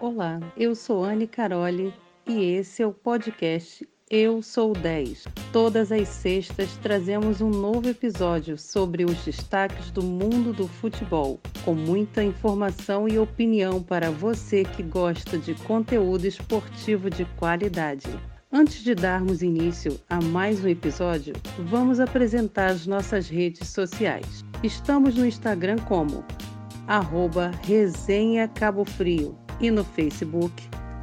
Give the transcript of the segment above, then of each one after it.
Olá, eu sou Anne Caroli e esse é o podcast Eu Sou 10. Todas as sextas trazemos um novo episódio sobre os destaques do mundo do futebol, com muita informação e opinião para você que gosta de conteúdo esportivo de qualidade. Antes de darmos início a mais um episódio, vamos apresentar as nossas redes sociais. Estamos no Instagram como arroba Resenha Cabo Frio e no Facebook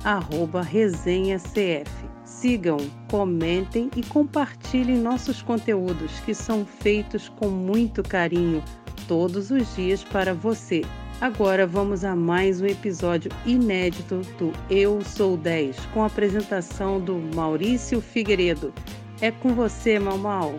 arroba Resenha CF. Sigam, comentem e compartilhem nossos conteúdos que são feitos com muito carinho todos os dias para você. Agora vamos a mais um episódio inédito do Eu Sou 10, com a apresentação do Maurício Figueiredo. É com você, Mal Mal.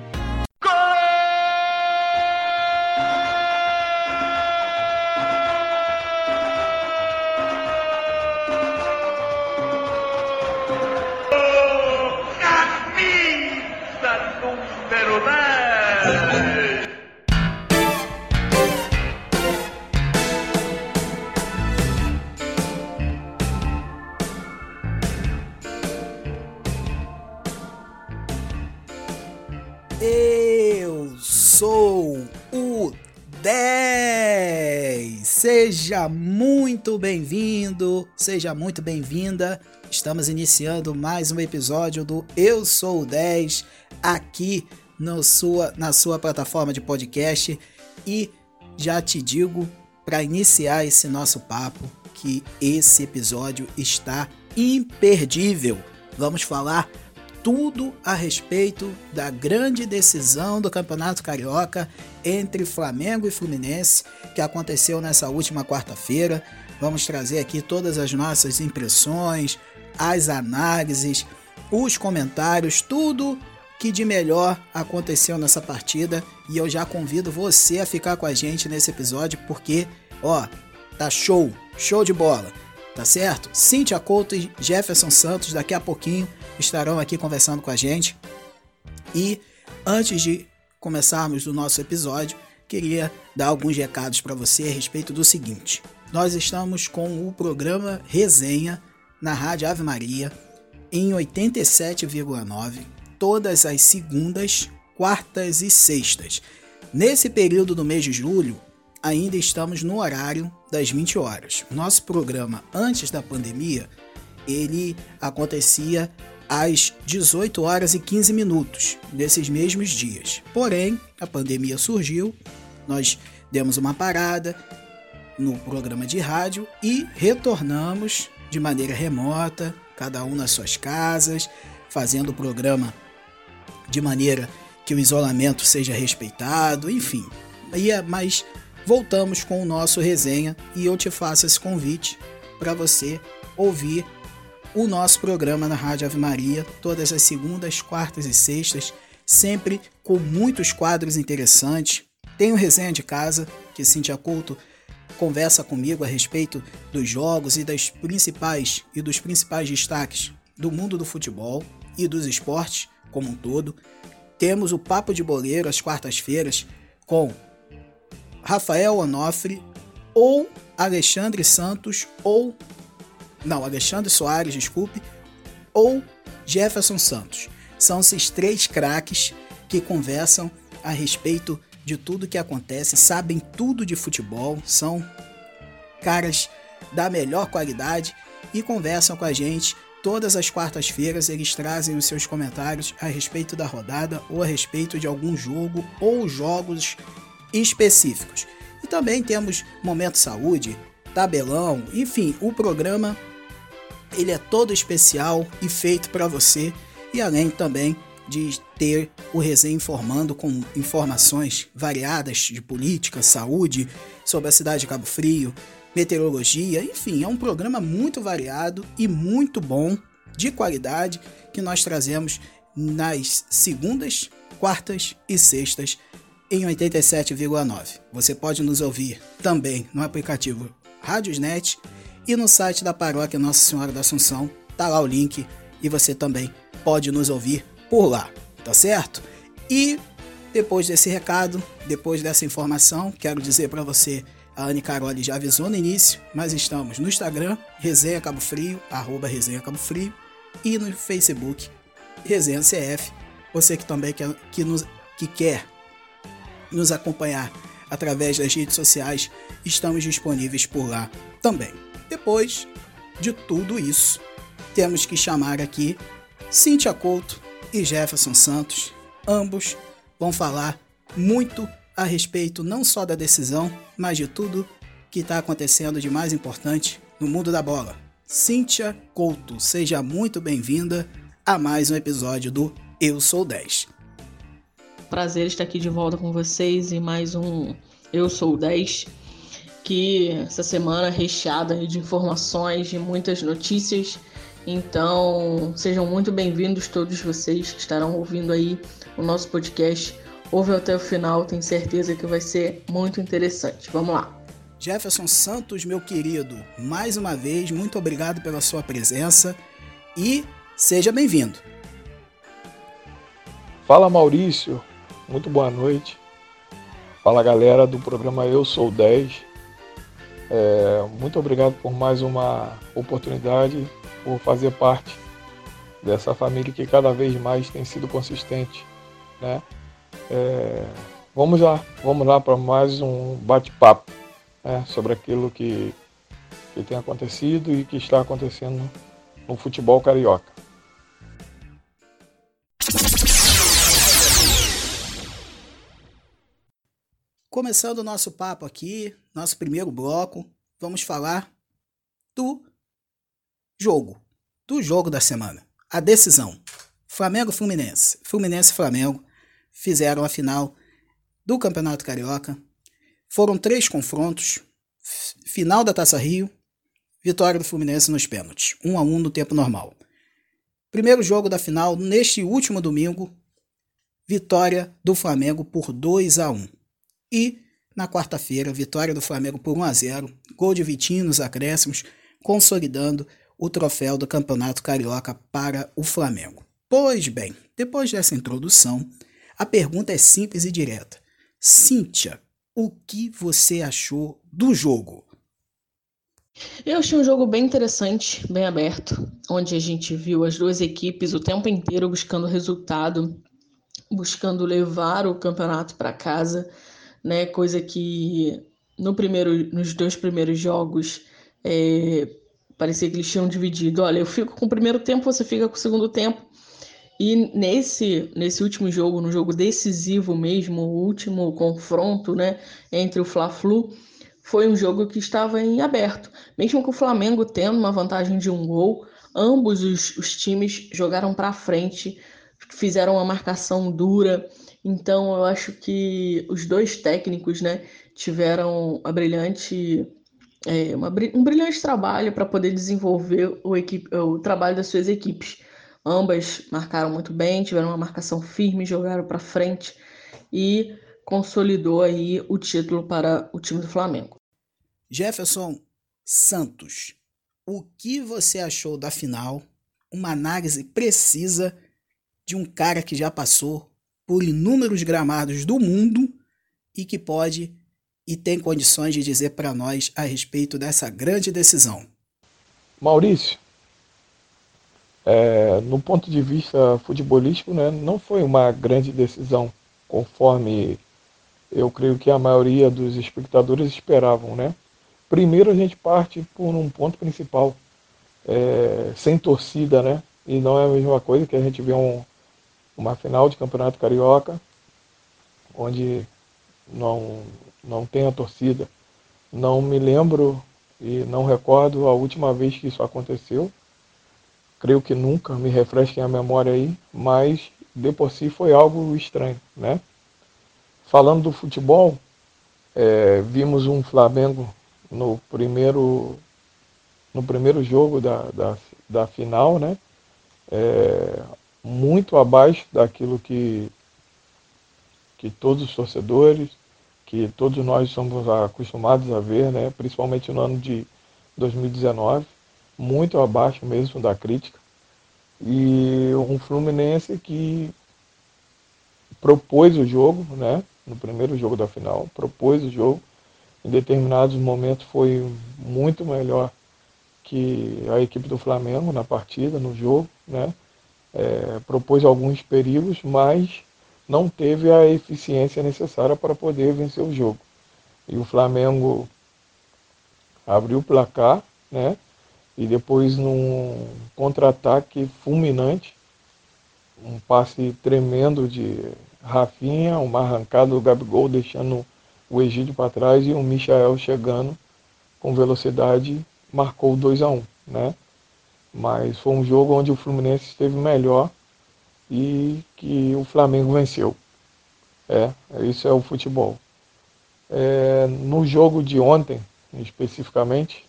Seja muito bem-vindo, seja muito bem-vinda. Estamos iniciando mais um episódio do Eu Sou o 10 aqui no sua, na sua plataforma de podcast e já te digo para iniciar esse nosso papo que esse episódio está imperdível. Vamos falar tudo a respeito da grande decisão do Campeonato Carioca entre Flamengo e Fluminense que aconteceu nessa última quarta-feira. Vamos trazer aqui todas as nossas impressões, as análises, os comentários, tudo que de melhor aconteceu nessa partida e eu já convido você a ficar com a gente nesse episódio porque, ó, tá show, show de bola, tá certo? Cíntia Couto e Jefferson Santos daqui a pouquinho estarão aqui conversando com a gente. E antes de começarmos o nosso episódio, queria dar alguns recados para você a respeito do seguinte: nós estamos com o programa Resenha na Rádio Ave Maria em 87,9 todas as segundas, quartas e sextas. Nesse período do mês de julho, ainda estamos no horário das 20 horas. Nosso programa antes da pandemia, ele acontecia às 18 horas e 15 minutos nesses mesmos dias. Porém, a pandemia surgiu, nós demos uma parada no programa de rádio e retornamos de maneira remota, cada um nas suas casas, fazendo o programa de maneira que o isolamento seja respeitado, enfim. É, mas voltamos com o nosso resenha e eu te faço esse convite para você ouvir o nosso programa na Rádio Ave Maria, todas as segundas, quartas e sextas, sempre com muitos quadros interessantes. Tem o Resenha de Casa, que Cintia Couto conversa comigo a respeito dos jogos e das principais e dos principais destaques do mundo do futebol e dos esportes como um todo. Temos o Papo de Boleiro às quartas-feiras com Rafael Onofre ou Alexandre Santos ou não, Alexandre Soares, desculpe, ou Jefferson Santos. São esses três craques que conversam a respeito de tudo que acontece, sabem tudo de futebol, são caras da melhor qualidade e conversam com a gente todas as quartas-feiras. Eles trazem os seus comentários a respeito da rodada ou a respeito de algum jogo ou jogos específicos. E também temos Momento Saúde, Tabelão, enfim, o programa ele é todo especial e feito para você e além também de ter o resenha informando com informações variadas de política, saúde, sobre a cidade de Cabo Frio, meteorologia, enfim, é um programa muito variado e muito bom, de qualidade, que nós trazemos nas segundas, quartas e sextas em 87,9. Você pode nos ouvir também no aplicativo Radiosnet e no site da paróquia Nossa Senhora da Assunção, tá lá o link e você também pode nos ouvir por lá, tá certo? E depois desse recado, depois dessa informação, quero dizer para você A Anne Caroli já avisou no início, mas estamos no Instagram, Resenha Cabo Frio, arroba Resenha Cabo Frio, e no Facebook, Resenha CF. Você que também quer, que, nos, que quer nos acompanhar através das redes sociais, estamos disponíveis por lá também. Depois de tudo isso, temos que chamar aqui Cíntia Couto e Jefferson Santos. Ambos vão falar muito a respeito não só da decisão, mas de tudo que está acontecendo de mais importante no mundo da bola. Cíntia Couto, seja muito bem-vinda a mais um episódio do Eu Sou 10. Prazer estar aqui de volta com vocês e mais um Eu Sou 10, que essa semana é recheada de informações, de muitas notícias. Então, sejam muito bem-vindos todos vocês que estarão ouvindo aí o nosso podcast ouve até o final, tenho certeza que vai ser muito interessante. Vamos lá. Jefferson Santos, meu querido, mais uma vez, muito obrigado pela sua presença e seja bem-vindo. Fala Maurício, muito boa noite. Fala galera do programa Eu Sou 10. É, muito obrigado por mais uma oportunidade, por fazer parte dessa família que cada vez mais tem sido consistente, né? É, vamos lá, vamos lá para mais um bate-papo né, sobre aquilo que, que tem acontecido e que está acontecendo no futebol carioca. Começando o nosso papo aqui, nosso primeiro bloco, vamos falar do jogo, do jogo da semana, a decisão. Flamengo Fluminense, Fluminense Flamengo, fizeram a final do Campeonato Carioca. Foram três confrontos: final da Taça Rio, vitória do Fluminense nos pênaltis, 1 um a 1 um no tempo normal. Primeiro jogo da final neste último domingo, vitória do Flamengo por 2 a 1. E na quarta-feira, vitória do Flamengo por 1 a 0, gol de Vitinho nos acréscimos, consolidando o troféu do Campeonato Carioca para o Flamengo. Pois bem, depois dessa introdução, a pergunta é simples e direta. Cíntia, o que você achou do jogo? Eu achei um jogo bem interessante, bem aberto, onde a gente viu as duas equipes o tempo inteiro buscando resultado, buscando levar o campeonato para casa, né? Coisa que no primeiro, nos dois primeiros jogos é, parecia que eles tinham dividido. Olha, eu fico com o primeiro tempo, você fica com o segundo tempo. E nesse, nesse último jogo, no jogo decisivo mesmo, o último confronto né, entre o Fla-Flu, foi um jogo que estava em aberto. Mesmo com o Flamengo tendo uma vantagem de um gol, ambos os, os times jogaram para frente, fizeram uma marcação dura. Então eu acho que os dois técnicos né, tiveram a brilhante, é, uma, um brilhante trabalho para poder desenvolver o, equipe, o trabalho das suas equipes. Ambas marcaram muito bem, tiveram uma marcação firme, jogaram para frente e consolidou aí o título para o time do Flamengo. Jefferson Santos, o que você achou da final? Uma análise precisa de um cara que já passou por inúmeros gramados do mundo e que pode e tem condições de dizer para nós a respeito dessa grande decisão. Maurício, é, no ponto de vista futebolístico, né, não foi uma grande decisão, conforme eu creio que a maioria dos espectadores esperavam. Né? Primeiro a gente parte por um ponto principal, é, sem torcida, né? E não é a mesma coisa que a gente vê um, uma final de campeonato carioca, onde não, não tem a torcida. Não me lembro e não recordo a última vez que isso aconteceu creio que nunca, me refresquem a memória aí, mas de por si foi algo estranho, né? Falando do futebol, é, vimos um Flamengo no primeiro, no primeiro jogo da, da, da final, né? É, muito abaixo daquilo que, que todos os torcedores, que todos nós somos acostumados a ver, né? principalmente no ano de 2019 muito abaixo mesmo da crítica. E um Fluminense que propôs o jogo, né? No primeiro jogo da final, propôs o jogo, em determinados momentos foi muito melhor que a equipe do Flamengo na partida, no jogo, né? É, propôs alguns perigos, mas não teve a eficiência necessária para poder vencer o jogo. E o Flamengo abriu o placar, né? E depois num contra-ataque fulminante, um passe tremendo de Rafinha, uma arrancada do Gabigol deixando o Egídio para trás e o Michael chegando com velocidade marcou 2 a 1 um, né? Mas foi um jogo onde o Fluminense esteve melhor e que o Flamengo venceu. É, isso é o futebol. É, no jogo de ontem, especificamente,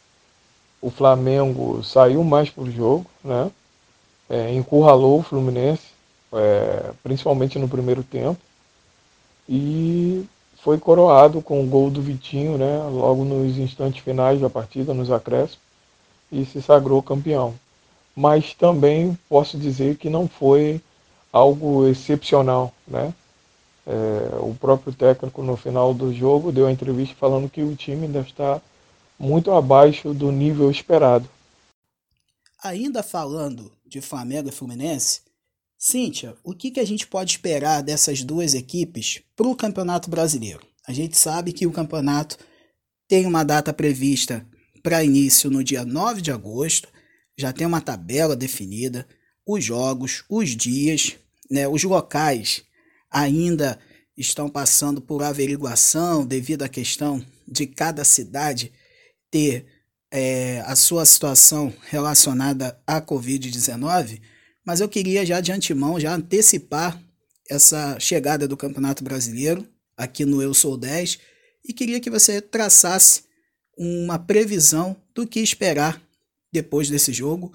o Flamengo saiu mais para o jogo, né? É, encurralou o Fluminense, é, principalmente no primeiro tempo, e foi coroado com o gol do Vitinho, né? Logo nos instantes finais da partida, nos acréscimos, e se sagrou campeão. Mas também posso dizer que não foi algo excepcional, né? É, o próprio técnico no final do jogo deu a entrevista falando que o time ainda está muito abaixo do nível esperado. Ainda falando de Flamengo e Fluminense, Cíntia, o que, que a gente pode esperar dessas duas equipes para o Campeonato Brasileiro? A gente sabe que o campeonato tem uma data prevista para início no dia 9 de agosto, já tem uma tabela definida, os jogos, os dias, né, os locais ainda estão passando por averiguação devido à questão de cada cidade ter é, a sua situação relacionada à Covid-19, mas eu queria já de antemão já antecipar essa chegada do Campeonato Brasileiro aqui no Eu Sou 10 e queria que você traçasse uma previsão do que esperar depois desse jogo,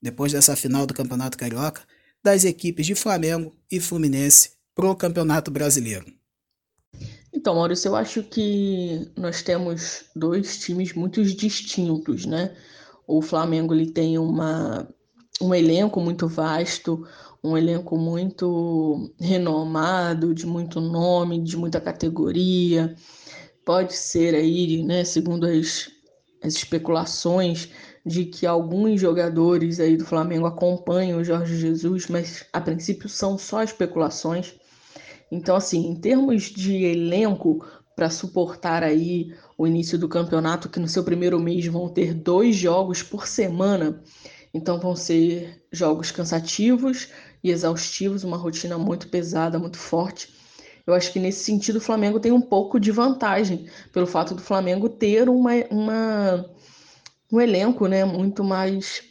depois dessa final do Campeonato Carioca, das equipes de Flamengo e Fluminense para o Campeonato Brasileiro. Então, Maurício, eu acho que nós temos dois times muito distintos, né? O Flamengo ele tem uma, um elenco muito vasto, um elenco muito renomado, de muito nome, de muita categoria. Pode ser aí, né, segundo as, as especulações, de que alguns jogadores aí do Flamengo acompanham o Jorge Jesus, mas a princípio são só especulações. Então, assim, em termos de elenco para suportar aí o início do campeonato, que no seu primeiro mês vão ter dois jogos por semana, então vão ser jogos cansativos e exaustivos, uma rotina muito pesada, muito forte. Eu acho que nesse sentido o Flamengo tem um pouco de vantagem, pelo fato do Flamengo ter uma, uma um elenco né, muito mais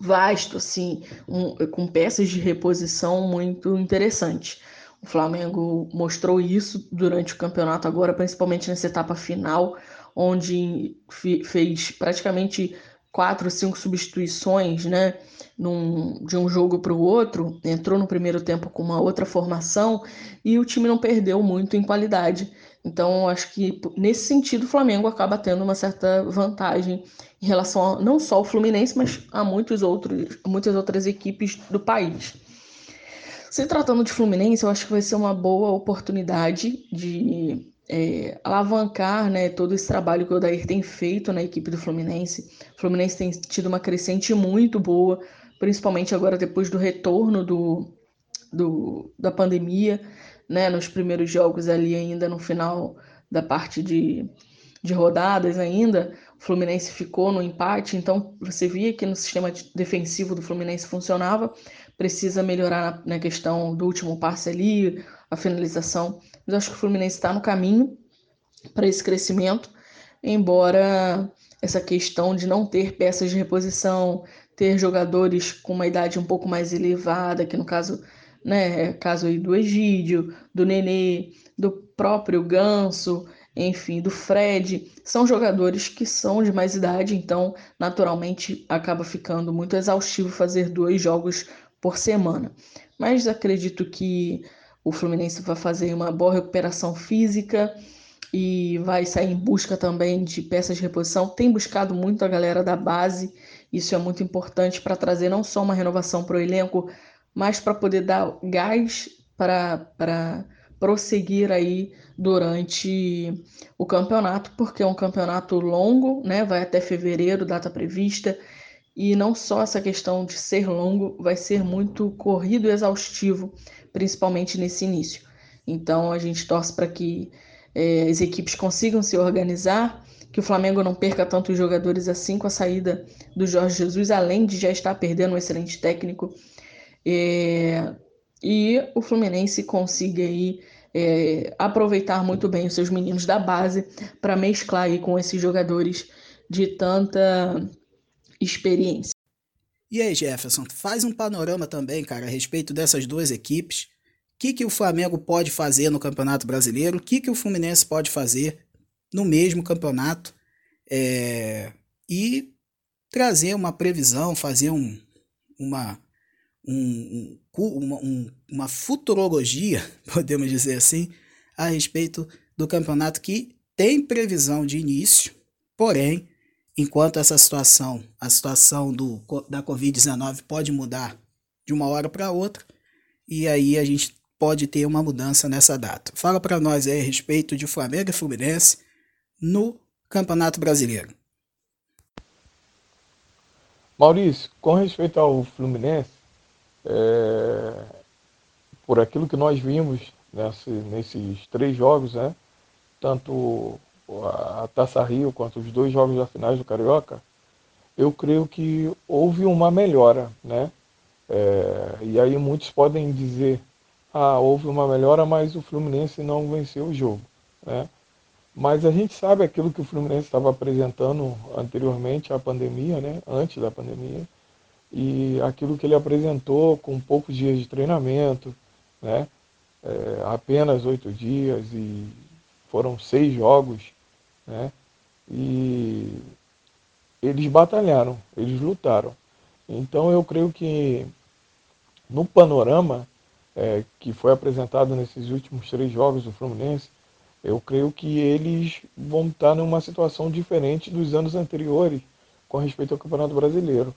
vasto, assim, um, com peças de reposição muito interessantes. O Flamengo mostrou isso durante o campeonato agora, principalmente nessa etapa final, onde fez praticamente quatro, cinco substituições, né, num, de um jogo para o outro, entrou no primeiro tempo com uma outra formação e o time não perdeu muito em qualidade. Então, acho que nesse sentido o Flamengo acaba tendo uma certa vantagem em relação a, não só ao Fluminense, mas a muitos outros, muitas outras equipes do país. Se tratando de Fluminense, eu acho que vai ser uma boa oportunidade de é, alavancar né, todo esse trabalho que o Odair tem feito na equipe do Fluminense. O Fluminense tem tido uma crescente muito boa, principalmente agora depois do retorno do, do, da pandemia, né, nos primeiros jogos ali ainda no final da parte de, de rodadas ainda, o Fluminense ficou no empate, então você via que no sistema defensivo do Fluminense funcionava, precisa melhorar na, questão do último passe ali, a finalização. Mas acho que o Fluminense está no caminho para esse crescimento, embora essa questão de não ter peças de reposição, ter jogadores com uma idade um pouco mais elevada, que no caso, né, é caso aí do Egídio, do Nenê, do próprio Ganso, enfim, do Fred, são jogadores que são de mais idade, então naturalmente acaba ficando muito exaustivo fazer dois jogos por semana. Mas acredito que o Fluminense vai fazer uma boa recuperação física e vai sair em busca também de peças de reposição. Tem buscado muito a galera da base, isso é muito importante para trazer não só uma renovação para o elenco, mas para poder dar gás para prosseguir aí durante o campeonato, porque é um campeonato longo, né? Vai até fevereiro, data prevista. E não só essa questão de ser longo, vai ser muito corrido e exaustivo, principalmente nesse início. Então a gente torce para que é, as equipes consigam se organizar, que o Flamengo não perca tantos jogadores assim com a saída do Jorge Jesus, além de já estar perdendo um excelente técnico. É, e o Fluminense consiga aí é, aproveitar muito bem os seus meninos da base para mesclar aí com esses jogadores de tanta experiência. E aí, Jefferson, faz um panorama também, cara, a respeito dessas duas equipes. O que, que o Flamengo pode fazer no Campeonato Brasileiro? O que, que o Fluminense pode fazer no mesmo campeonato? É... E trazer uma previsão, fazer um, uma, um, uma, um, uma futurologia, podemos dizer assim, a respeito do campeonato que tem previsão de início, porém, enquanto essa situação, a situação do, da Covid-19 pode mudar de uma hora para outra, e aí a gente pode ter uma mudança nessa data. Fala para nós aí a respeito de Flamengo e Fluminense no Campeonato Brasileiro. Maurício, com respeito ao Fluminense, é, por aquilo que nós vimos nesse, nesses três jogos, né? tanto a Taça Rio quanto os dois jogos da finais do Carioca, eu creio que houve uma melhora, né? É, e aí muitos podem dizer, ah, houve uma melhora, mas o Fluminense não venceu o jogo, né? Mas a gente sabe aquilo que o Fluminense estava apresentando anteriormente à pandemia, né? Antes da pandemia, e aquilo que ele apresentou com poucos dias de treinamento, né? É, apenas oito dias e foram seis jogos, né? E eles batalharam, eles lutaram. Então eu creio que no panorama é, que foi apresentado nesses últimos três jogos do Fluminense, eu creio que eles vão estar numa situação diferente dos anos anteriores com respeito ao Campeonato Brasileiro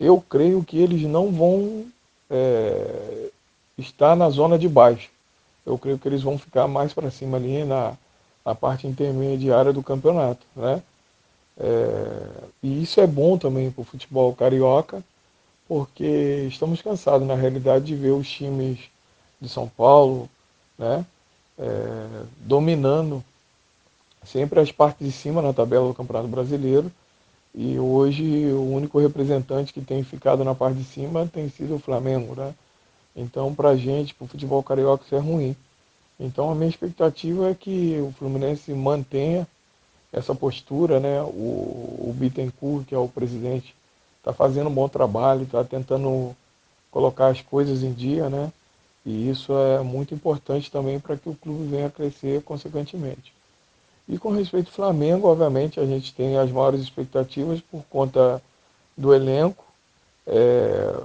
eu creio que eles não vão é, estar na zona de baixo. Eu creio que eles vão ficar mais para cima ali na, na parte intermediária do campeonato, né? É, e isso é bom também para o futebol carioca, porque estamos cansados, na realidade, de ver os times de São Paulo né, é, dominando sempre as partes de cima na tabela do Campeonato Brasileiro e hoje o único representante que tem ficado na parte de cima tem sido o Flamengo, né? Então, para a gente, para o futebol carioca, isso é ruim. Então, a minha expectativa é que o Fluminense mantenha essa postura, né? O, o Bittencourt, que é o presidente, está fazendo um bom trabalho, está tentando colocar as coisas em dia, né? E isso é muito importante também para que o clube venha a crescer consequentemente. E com respeito ao Flamengo, obviamente, a gente tem as maiores expectativas por conta do elenco, é,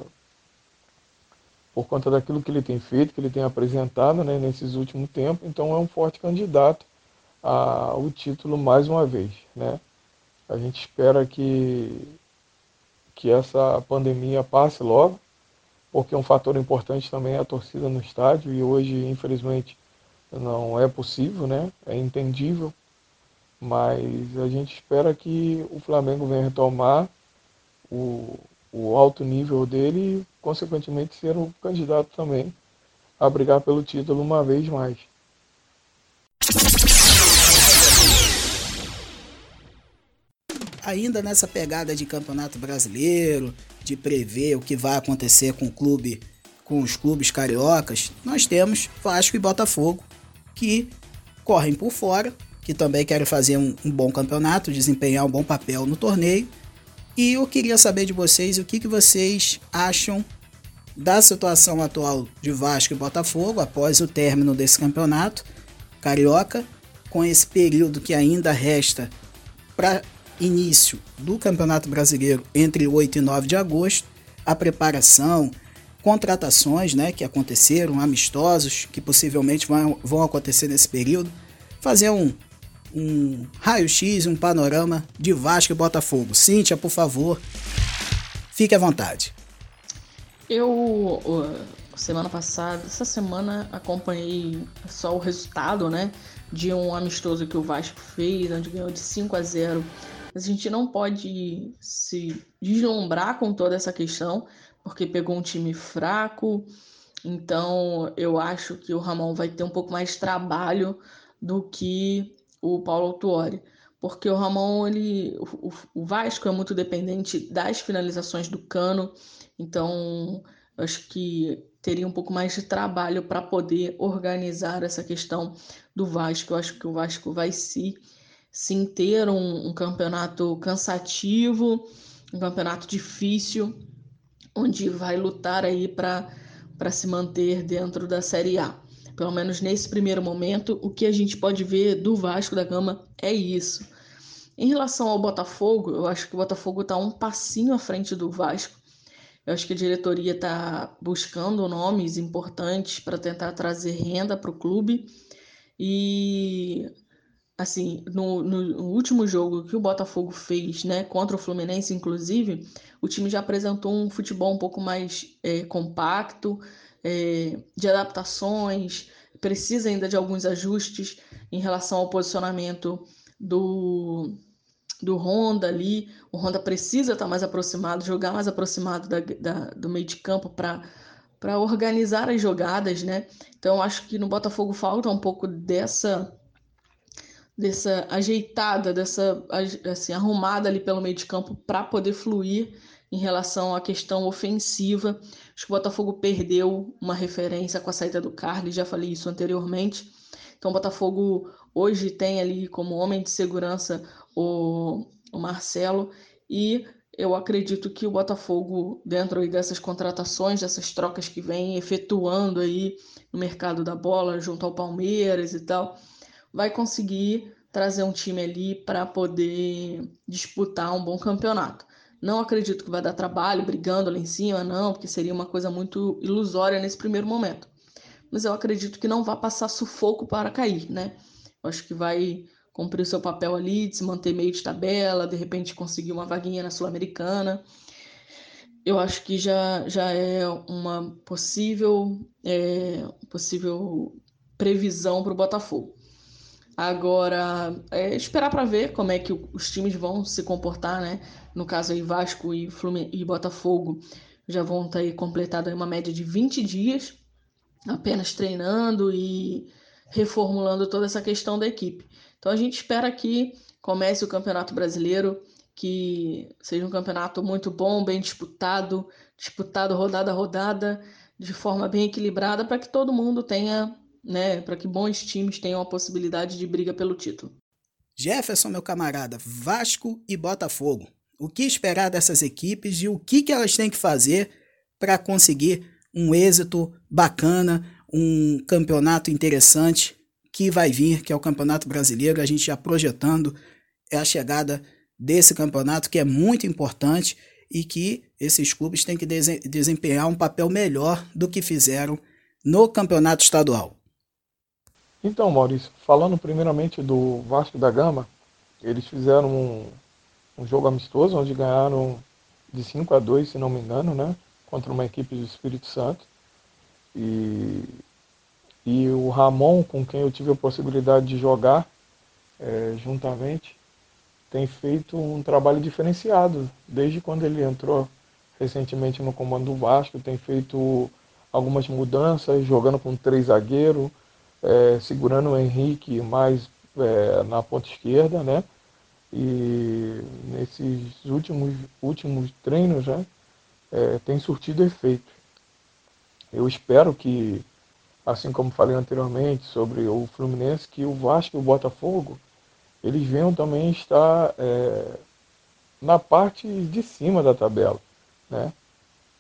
por conta daquilo que ele tem feito, que ele tem apresentado né, nesses últimos tempos. Então é um forte candidato ao título mais uma vez. Né? A gente espera que, que essa pandemia passe logo, porque um fator importante também é a torcida no estádio e hoje, infelizmente, não é possível, né? é entendível mas a gente espera que o Flamengo venha retomar o, o alto nível dele e, consequentemente, ser o candidato também a brigar pelo título uma vez mais. Ainda nessa pegada de campeonato brasileiro, de prever o que vai acontecer com o clube, com os clubes cariocas, nós temos Vasco e Botafogo que correm por fora que também querem fazer um, um, bom campeonato, desempenhar um bom papel no torneio. E eu queria saber de vocês o que, que vocês acham da situação atual de Vasco e Botafogo após o término desse campeonato carioca, com esse período que ainda resta para início do Campeonato Brasileiro entre 8 e 9 de agosto, a preparação, contratações né, que aconteceram, amistosos que possivelmente vão, vão acontecer nesse período, fazer um, um raio-x, um panorama de Vasco e Botafogo. Cíntia, por favor, fique à vontade. Eu semana passada, essa semana acompanhei só o resultado, né, de um amistoso que o Vasco fez, onde ganhou de 5 a 0. Mas a gente não pode se deslumbrar com toda essa questão, porque pegou um time fraco. Então, eu acho que o Ramon vai ter um pouco mais de trabalho do que o Paulo Autuori porque o Ramon, ele, o, o Vasco é muito dependente das finalizações do Cano, então acho que teria um pouco mais de trabalho para poder organizar essa questão do Vasco. Eu acho que o Vasco vai se sim ter um, um campeonato cansativo, um campeonato difícil, onde vai lutar aí para se manter dentro da Série A. Pelo menos nesse primeiro momento, o que a gente pode ver do Vasco da Gama é isso. Em relação ao Botafogo, eu acho que o Botafogo está um passinho à frente do Vasco. Eu acho que a diretoria está buscando nomes importantes para tentar trazer renda para o clube. E, assim, no, no, último jogo que o Botafogo fez, né, contra o Fluminense, inclusive, o time já apresentou um futebol um pouco mais é, compacto, é, de adaptações, precisa ainda de alguns ajustes em relação ao posicionamento do, do Honda ali. O Honda precisa estar mais aproximado, jogar mais aproximado da, da do meio de campo para para organizar as jogadas, né? Então acho que no Botafogo falta um pouco dessa dessa ajeitada, dessa assim arrumada ali pelo meio de campo para poder fluir em relação à questão ofensiva. Acho que o Botafogo perdeu uma referência com a saída do Carlos, já falei isso anteriormente. Então, o Botafogo hoje tem ali como homem de segurança o, o Marcelo e eu acredito que o Botafogo, dentro dessas contratações, dessas trocas que vem efetuando aí no mercado da bola, junto ao Palmeiras e tal, vai conseguir trazer um time ali para poder disputar um bom campeonato. Não acredito que vai dar trabalho brigando lá em cima, não, porque seria uma coisa muito ilusória nesse primeiro momento. Mas eu acredito que não vai passar sufoco para cair, né? Eu acho que vai cumprir o seu papel ali, de se manter meio de tabela, de repente conseguir uma vaguinha na Sul-Americana. Eu acho que já, já é uma possível, é, possível previsão para o Botafogo. Agora, é esperar para ver como é que os times vão se comportar, né? No caso aí, Vasco e, Flumin e Botafogo já vão estar tá aí completado uma média de 20 dias apenas treinando e reformulando toda essa questão da equipe. Então a gente espera que comece o Campeonato Brasileiro, que seja um campeonato muito bom, bem disputado, disputado rodada a rodada, de forma bem equilibrada, para que todo mundo tenha né, para que bons times tenham a possibilidade de briga pelo título. Jefferson, meu camarada, Vasco e Botafogo. O que esperar dessas equipes e o que, que elas têm que fazer para conseguir um êxito bacana, um campeonato interessante que vai vir, que é o Campeonato Brasileiro. A gente já projetando é a chegada desse campeonato que é muito importante e que esses clubes têm que desempenhar um papel melhor do que fizeram no campeonato estadual. Então, Maurício, falando primeiramente do Vasco da Gama, eles fizeram um, um jogo amistoso onde ganharam de 5 a 2, se não me engano, né? Contra uma equipe do Espírito Santo. E, e o Ramon, com quem eu tive a possibilidade de jogar é, juntamente, tem feito um trabalho diferenciado desde quando ele entrou recentemente no comando do Vasco, tem feito algumas mudanças, jogando com três zagueiros, é, segurando o Henrique mais é, na ponta esquerda, né? E nesses últimos, últimos treinos, né? É, tem surtido efeito. Eu espero que, assim como falei anteriormente sobre o Fluminense, que o Vasco e o Botafogo, eles venham também estar é, na parte de cima da tabela, né?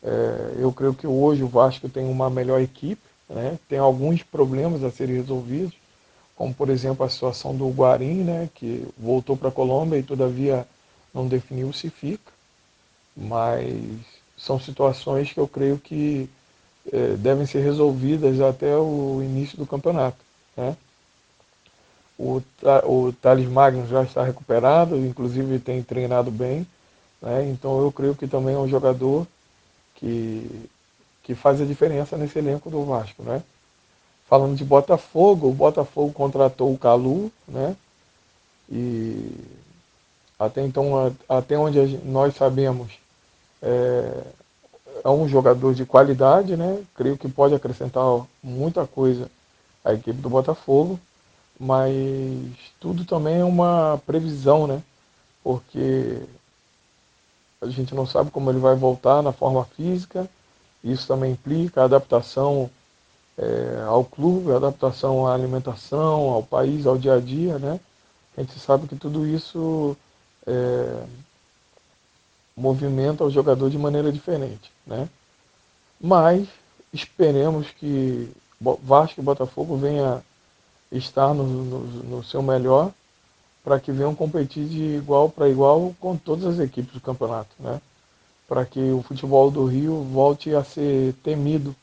É, eu creio que hoje o Vasco tem uma melhor equipe, né? Tem alguns problemas a serem resolvidos, como por exemplo a situação do Guarim, né? que voltou para a Colômbia e todavia não definiu se fica. Mas são situações que eu creio que é, devem ser resolvidas até o início do campeonato. Né? O, o Thales Magno já está recuperado, inclusive tem treinado bem. Né? Então eu creio que também é um jogador que que faz a diferença nesse elenco do Vasco, né? Falando de Botafogo, o Botafogo contratou o Calu, né? E até então, até onde nós sabemos, é, é um jogador de qualidade, né? Creio que pode acrescentar muita coisa à equipe do Botafogo, mas tudo também é uma previsão, né? Porque a gente não sabe como ele vai voltar na forma física, isso também implica adaptação é, ao clube, adaptação à alimentação, ao país, ao dia a dia, né? A gente sabe que tudo isso é, movimenta o jogador de maneira diferente, né? Mas esperemos que Vasco e Botafogo venha estar no, no, no seu melhor para que venham competir de igual para igual com todas as equipes do campeonato, né? Para que o futebol do Rio volte a ser temido,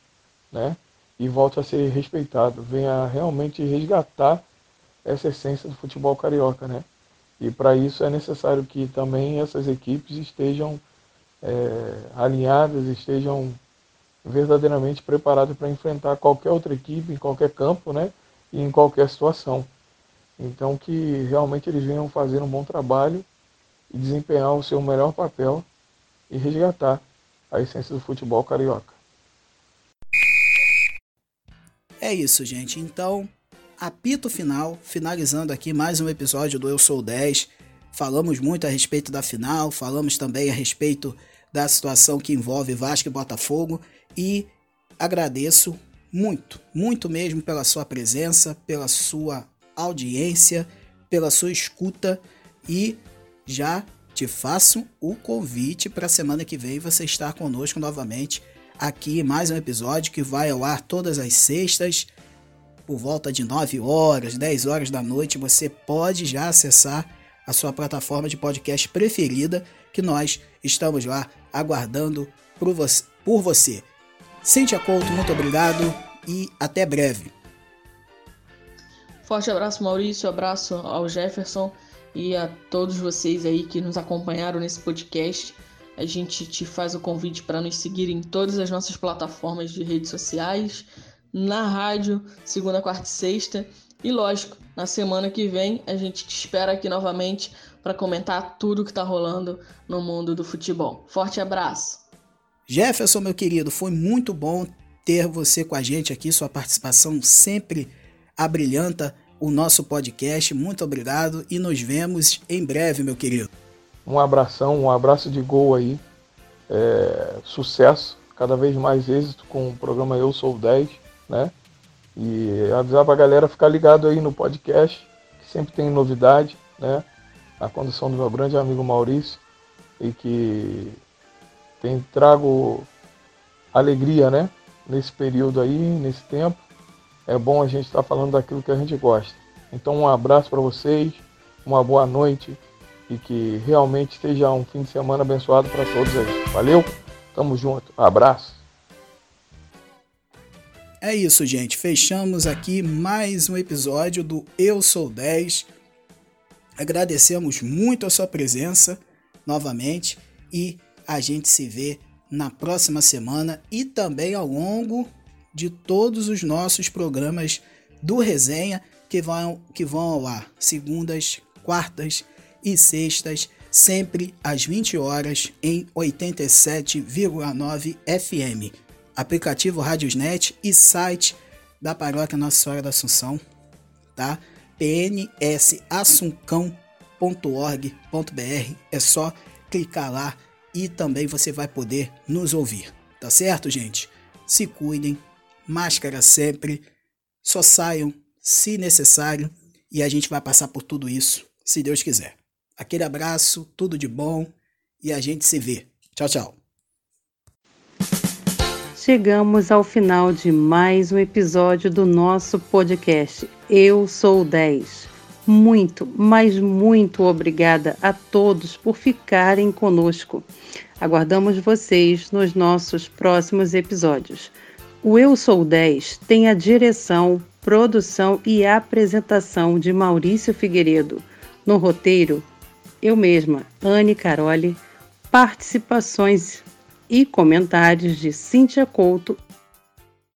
né? E volte a ser respeitado, venha realmente resgatar essa essência do futebol carioca, né? E para isso é necessário que também essas equipes estejam é, alinhadas, estejam verdadeiramente preparadas para enfrentar qualquer outra equipe em qualquer campo, né? E em qualquer situação. Então que realmente eles venham fazer um bom trabalho e desempenhar o seu melhor papel e resgatar a essência do futebol carioca. É isso, gente. Então, apito final, finalizando aqui mais um episódio do Eu Sou 10. Falamos muito a respeito da final, falamos também a respeito da situação que envolve Vasco e Botafogo e agradeço muito, muito mesmo pela sua presença, pela sua audiência, pela sua escuta e já te faço o convite para a semana que vem você estar conosco novamente aqui mais um episódio que vai ao ar todas as sextas por volta de 9 horas, 10 horas da noite, você pode já acessar a sua plataforma de podcast preferida, que nós estamos lá aguardando por você. Por você. Cíntia Couto, muito obrigado e até breve. Forte abraço, Maurício, abraço ao Jefferson e a todos vocês aí que nos acompanharam nesse podcast. A gente te faz o convite para nos seguir em todas as nossas plataformas de redes sociais, na rádio, segunda, quarta e sexta. E lógico, na semana que vem a gente te espera aqui novamente para comentar tudo que está rolando no mundo do futebol. Forte abraço. Jefferson, meu querido, foi muito bom ter você com a gente aqui, sua participação sempre abrilhanta o nosso podcast. Muito obrigado e nos vemos em breve, meu querido. Um abração, um abraço de gol aí. É, sucesso, cada vez mais êxito com o programa Eu Sou 10 né? E avisar para a galera ficar ligado aí no podcast, que sempre tem novidade, né? A condução do meu grande amigo Maurício e que tem trago alegria, né? Nesse período aí, nesse tempo. É bom a gente estar tá falando daquilo que a gente gosta. Então um abraço para vocês, uma boa noite e que realmente seja um fim de semana abençoado para todos aí. Valeu? Tamo junto. Abraço. É isso, gente. Fechamos aqui mais um episódio do Eu Sou 10. Agradecemos muito a sua presença novamente e a gente se vê na próxima semana e também ao longo de todos os nossos programas do Resenha que vão, que vão ao ar segundas, quartas e sextas, sempre às 20 horas em 87,9 FM aplicativo Radiosnet e site da paróquia Nossa Senhora da Assunção, tá? pnsassuncão.org.br. É só clicar lá e também você vai poder nos ouvir, tá certo, gente? Se cuidem, máscara sempre, só saiam se necessário e a gente vai passar por tudo isso, se Deus quiser. Aquele abraço, tudo de bom e a gente se vê. Tchau, tchau. Chegamos ao final de mais um episódio do nosso podcast. Eu sou o 10. Muito, mas muito obrigada a todos por ficarem conosco. Aguardamos vocês nos nossos próximos episódios. O Eu Sou 10 tem a direção, produção e apresentação de Maurício Figueiredo. No roteiro, eu mesma, Anne Caroli. Participações e comentários de Cíntia Couto